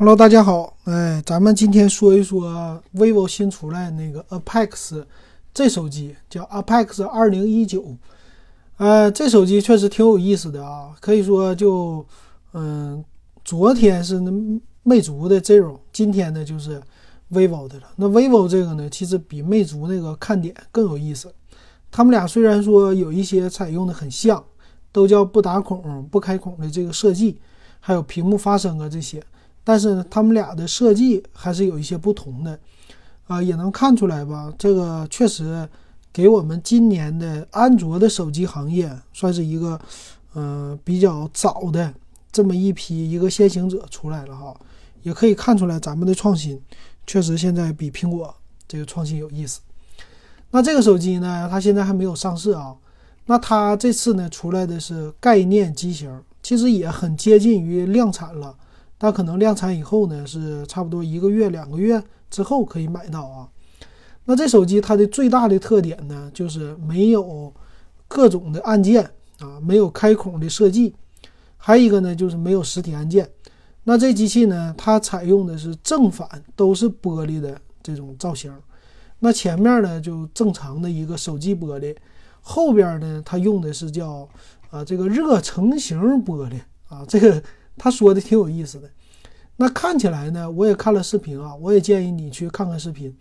Hello，大家好，哎，咱们今天说一说 vivo 新出来那个 Apex 这手机，叫 Apex 二零一九。呃，这手机确实挺有意思的啊，可以说就，嗯，昨天是那魅族的 Zero，今天呢就是 vivo 的了。那 vivo 这个呢，其实比魅族那个看点更有意思。他们俩虽然说有一些采用的很像，都叫不打孔、不开孔的这个设计，还有屏幕发声啊这些。但是呢，他们俩的设计还是有一些不同的，啊，也能看出来吧？这个确实给我们今年的安卓的手机行业算是一个，呃，比较早的这么一批一个先行者出来了哈。也可以看出来咱们的创新确实现在比苹果这个创新有意思。那这个手机呢，它现在还没有上市啊。那它这次呢出来的是概念机型，其实也很接近于量产了。它可能量产以后呢，是差不多一个月、两个月之后可以买到啊。那这手机它的最大的特点呢，就是没有各种的按键啊，没有开孔的设计，还有一个呢就是没有实体按键。那这机器呢，它采用的是正反都是玻璃的这种造型。那前面呢就正常的一个手机玻璃，后边呢它用的是叫啊这个热成型玻璃啊这个。他说的挺有意思的，那看起来呢，我也看了视频啊，我也建议你去看看视频。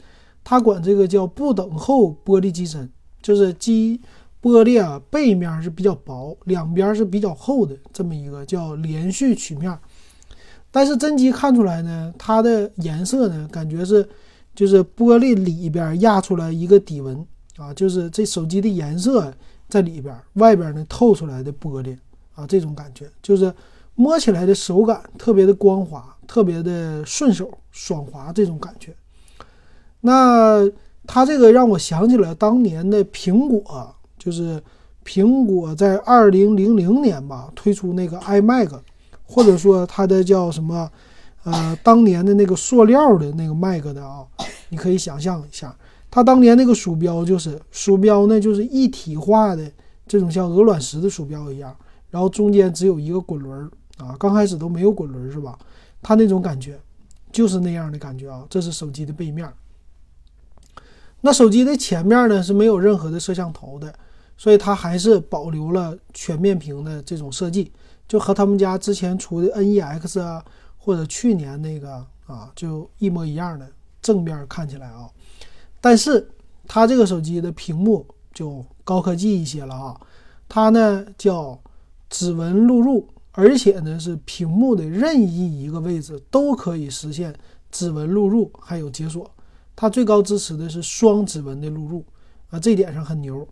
他管这个叫不等厚玻璃机身，就是机玻璃啊背面是比较薄，两边是比较厚的这么一个叫连续曲面。但是真机看出来呢，它的颜色呢，感觉是就是玻璃里边压出来一个底纹啊，就是这手机的颜色在里边，外边呢透出来的玻璃啊，这种感觉就是。摸起来的手感特别的光滑，特别的顺手爽滑，这种感觉。那它这个让我想起了当年的苹果，就是苹果在二零零零年吧推出那个 iMac，或者说它的叫什么，呃，当年的那个塑料的那个 Mac 的啊，你可以想象一下，它当年那个鼠标就是鼠标呢，就是一体化的这种像鹅卵石的鼠标一样，然后中间只有一个滚轮。啊，刚开始都没有滚轮是吧？它那种感觉就是那样的感觉啊。这是手机的背面，那手机的前面呢是没有任何的摄像头的，所以它还是保留了全面屏的这种设计，就和他们家之前出的 NEX 啊，或者去年那个啊，就一模一样的正面看起来啊。但是它这个手机的屏幕就高科技一些了啊，它呢叫指纹录入。而且呢，是屏幕的任意一个位置都可以实现指纹录入，还有解锁。它最高支持的是双指纹的录入啊，这点上很牛。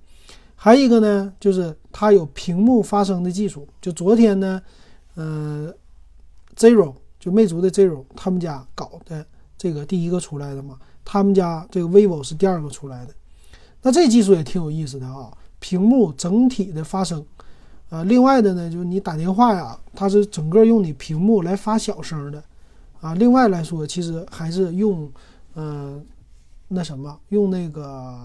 还有一个呢，就是它有屏幕发声的技术。就昨天呢，呃，Zero 就魅族的 Zero 他们家搞的这个第一个出来的嘛，他们家这个 vivo 是第二个出来的。那这技术也挺有意思的啊，屏幕整体的发声。啊，另外的呢，就是你打电话呀，它是整个用你屏幕来发小声的，啊，另外来说，其实还是用，嗯，那什么，用那个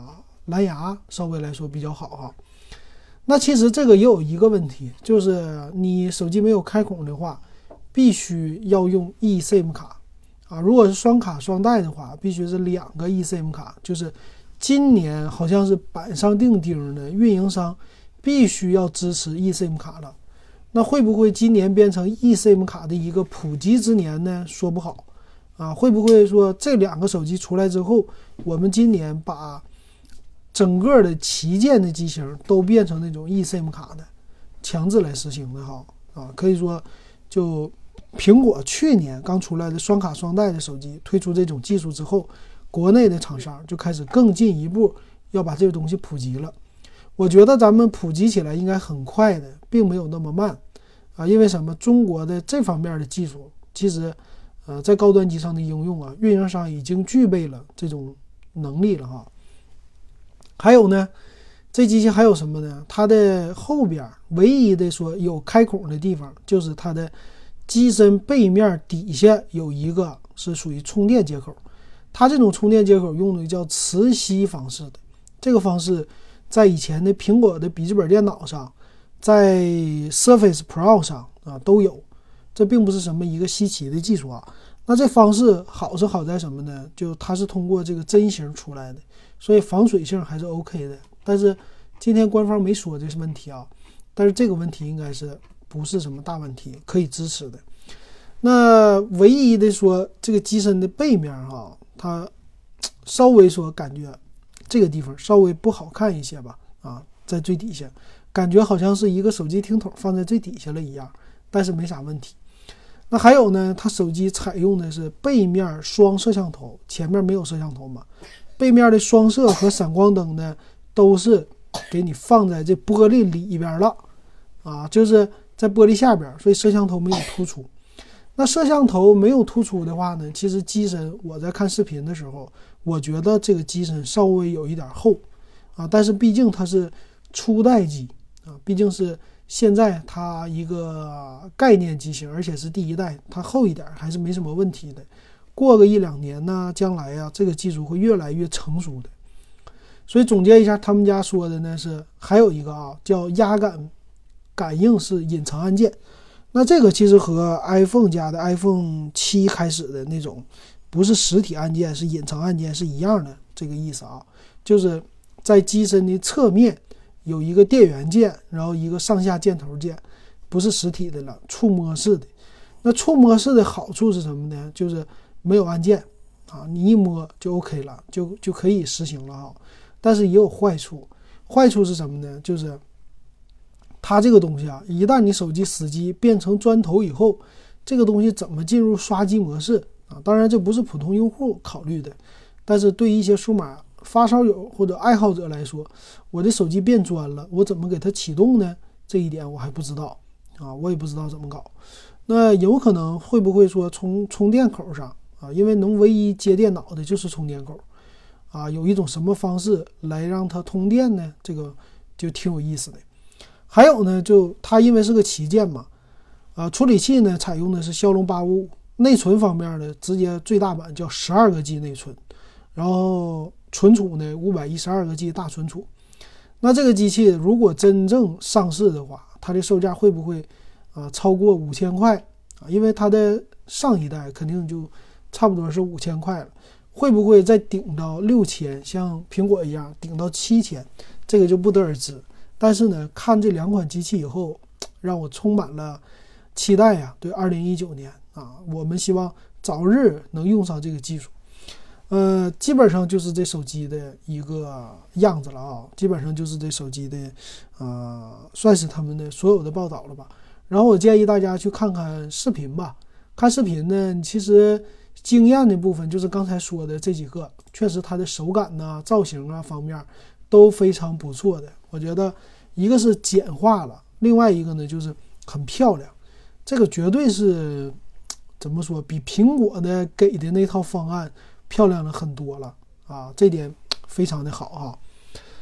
蓝牙稍微来说比较好哈。那其实这个也有一个问题，就是你手机没有开孔的话，必须要用 eSIM 卡，啊，如果是双卡双待的话，必须是两个 eSIM 卡，就是今年好像是板上钉钉的运营商。必须要支持 eSIM 卡了，那会不会今年变成 eSIM 卡的一个普及之年呢？说不好，啊，会不会说这两个手机出来之后，我们今年把整个的旗舰的机型都变成那种 eSIM 卡的，强制来实行的哈？啊，可以说，就苹果去年刚出来的双卡双待的手机推出这种技术之后，国内的厂商就开始更进一步要把这个东西普及了。我觉得咱们普及起来应该很快的，并没有那么慢，啊，因为什么？中国的这方面的技术，其实，呃，在高端机上的应用啊，运营商已经具备了这种能力了哈。还有呢，这机器还有什么呢？它的后边唯一的说有开孔的地方，就是它的机身背面底下有一个是属于充电接口，它这种充电接口用的叫磁吸方式的，这个方式。在以前的苹果的笔记本电脑上，在 Surface Pro 上啊都有，这并不是什么一个稀奇的技术啊。那这方式好是好在什么呢？就它是通过这个针型出来的，所以防水性还是 OK 的。但是今天官方没说这是问题啊，但是这个问题应该是不是什么大问题，可以支持的。那唯一的说这个机身的背面哈，它稍微说感觉这个地方稍微不好看一些吧，啊，在最底下，感觉好像是一个手机听筒放在最底下了一样，但是没啥问题。那还有呢，它手机采用的是背面双摄像头，前面没有摄像头嘛？背面的双摄和闪光灯呢，都是给你放在这玻璃里边了，啊，就是在玻璃下边，所以摄像头没有突出。那摄像头没有突出的话呢，其实机身我在看视频的时候，我觉得这个机身稍微有一点厚，啊，但是毕竟它是初代机啊，毕竟是。现在它一个概念机型，而且是第一代，它厚一点还是没什么问题的。过个一两年呢，将来呀，这个技术会越来越成熟的。所以总结一下，他们家说的呢是还有一个啊，叫压感感应式隐藏按键。那这个其实和 iPhone 家的 iPhone 七开始的那种不是实体按键，是隐藏按键是一样的这个意思啊，就是在机身的侧面。有一个电源键，然后一个上下箭头键，不是实体的了，触摸式的。那触摸式的好处是什么呢？就是没有按键啊，你一摸就 OK 了，就就可以实行了啊。但是也有坏处，坏处是什么呢？就是它这个东西啊，一旦你手机死机变成砖头以后，这个东西怎么进入刷机模式啊？当然这不是普通用户考虑的，但是对一些数码。发烧友或者爱好者来说，我的手机变砖了，我怎么给它启动呢？这一点我还不知道啊，我也不知道怎么搞。那有可能会不会说从充电口上啊？因为能唯一接电脑的就是充电口啊，有一种什么方式来让它通电呢？这个就挺有意思的。还有呢，就它因为是个旗舰嘛，啊，处理器呢采用的是骁龙八五五，内存方面呢直接最大版叫十二个 G 内存，然后。存储呢，五百一十二个 G 大存储。那这个机器如果真正上市的话，它的售价会不会啊超过五千块啊？因为它的上一代肯定就差不多是五千块了，会不会再顶到六千，像苹果一样顶到七千？这个就不得而知。但是呢，看这两款机器以后，让我充满了期待呀！对，二零一九年啊，我们希望早日能用上这个技术。呃，基本上就是这手机的一个样子了啊，基本上就是这手机的，呃，算是他们的所有的报道了吧。然后我建议大家去看看视频吧。看视频呢，其实惊艳的部分就是刚才说的这几个，确实它的手感呐、造型啊方面都非常不错的。我觉得一个是简化了，另外一个呢就是很漂亮。这个绝对是怎么说，比苹果的给的那套方案。漂亮了很多了啊，这点非常的好啊。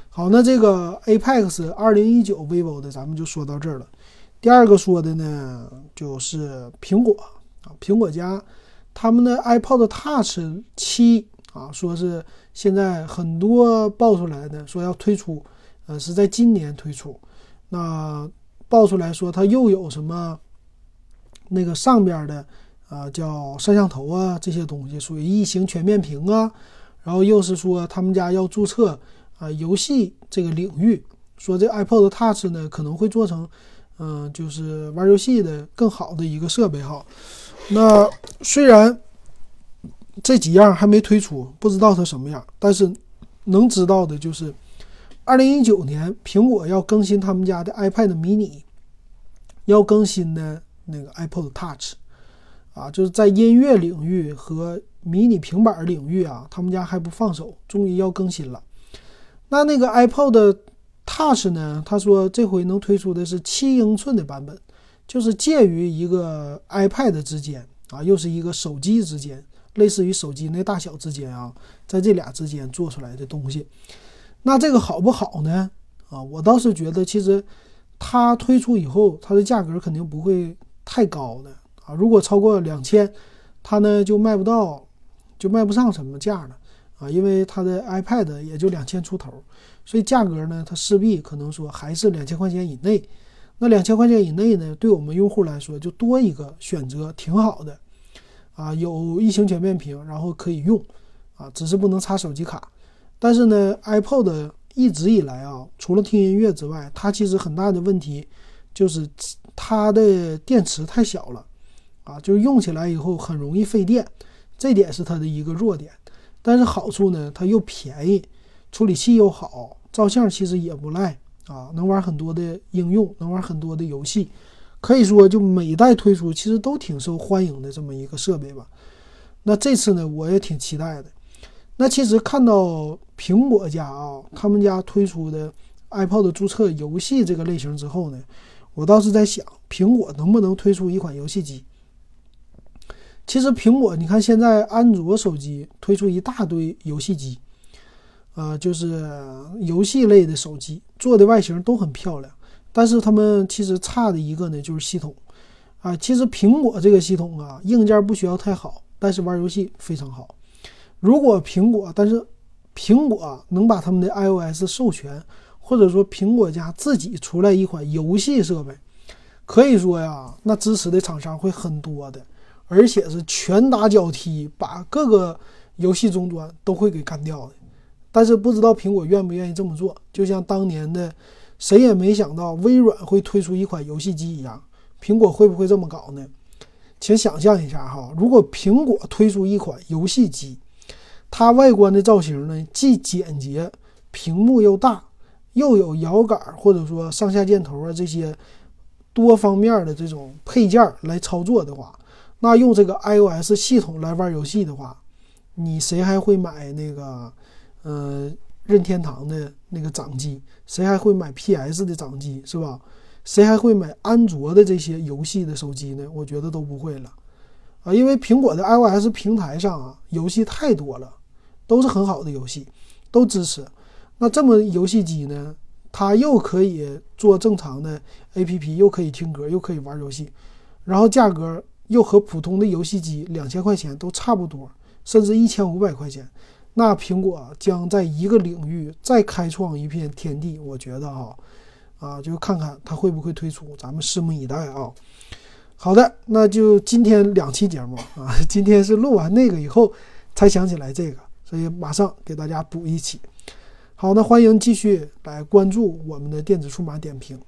好，那这个 Apex 二零一九 vivo 的咱们就说到这儿了。第二个说的呢，就是苹果啊，苹果家他们的 iPod Touch 七啊，说是现在很多爆出来的说要推出，呃，是在今年推出。那爆出来说它又有什么那个上边的。啊，叫摄像头啊，这些东西属于异形全面屏啊，然后又是说他们家要注册啊游戏这个领域，说这 iPod Touch 呢可能会做成，嗯，就是玩游戏的更好的一个设备哈。那虽然这几样还没推出，不知道它什么样，但是能知道的就是，二零一九年苹果要更新他们家的 iPad mini，要更新的那个 iPod Touch。啊，就是在音乐领域和迷你平板领域啊，他们家还不放手，终于要更新了。那那个 iPod Touch 呢？他说这回能推出的是七英寸的版本，就是介于一个 iPad 之间啊，又是一个手机之间，类似于手机那大小之间啊，在这俩之间做出来的东西。那这个好不好呢？啊，我倒是觉得，其实它推出以后，它的价格肯定不会太高的。啊，如果超过两千，它呢就卖不到，就卖不上什么价了啊，因为它的 iPad 也就两千出头，所以价格呢，它势必可能说还是两千块钱以内。那两千块钱以内呢，对我们用户来说就多一个选择，挺好的啊，有异形全面屏，然后可以用，啊，只是不能插手机卡。但是呢，iPod 一直以来啊，除了听音乐之外，它其实很大的问题就是它的电池太小了，啊，就是用起来以后很容易费电，这点是它的一个弱点。但是好处呢，它又便宜，处理器又好，照相其实也不赖啊，能玩很多的应用，能玩很多的游戏。可以说，就每代推出其实都挺受欢迎的这么一个设备吧。那这次呢，我也挺期待的。那其实看到苹果家啊，他们家推出的 iPod 注册游戏这个类型之后呢，我倒是在想，苹果能不能推出一款游戏机？其实苹果，你看现在安卓手机推出一大堆游戏机，呃，就是游戏类的手机，做的外形都很漂亮。但是他们其实差的一个呢，就是系统，啊，其实苹果这个系统啊，硬件不需要太好，但是玩游戏非常好。如果苹果，但是苹果能把他们的 iOS 授权，或者说苹果家自己出来一款游戏设备，可以说呀，那支持的厂商会很多的，而且是拳打脚踢，把各个游戏终端都会给干掉的。但是不知道苹果愿不愿意这么做，就像当年的。谁也没想到微软会推出一款游戏机一样，苹果会不会这么搞呢？请想象一下哈，如果苹果推出一款游戏机，它外观的造型呢既简洁，屏幕又大，又有摇杆或者说上下箭头啊这些多方面的这种配件来操作的话，那用这个 iOS 系统来玩游戏的话，你谁还会买那个，呃？任天堂的那个掌机，谁还会买 PS 的掌机是吧？谁还会买安卓的这些游戏的手机呢？我觉得都不会了，啊，因为苹果的 iOS 平台上啊，游戏太多了，都是很好的游戏，都支持。那这么游戏机呢，它又可以做正常的 APP，又可以听歌，又可以玩游戏，然后价格又和普通的游戏机两千块钱都差不多，甚至一千五百块钱。那苹果将在一个领域再开创一片天地，我觉得啊，啊，就看看它会不会推出，咱们拭目以待啊。好的，那就今天两期节目啊，今天是录完那个以后才想起来这个，所以马上给大家补一期。好，那欢迎继续来关注我们的电子数码点评。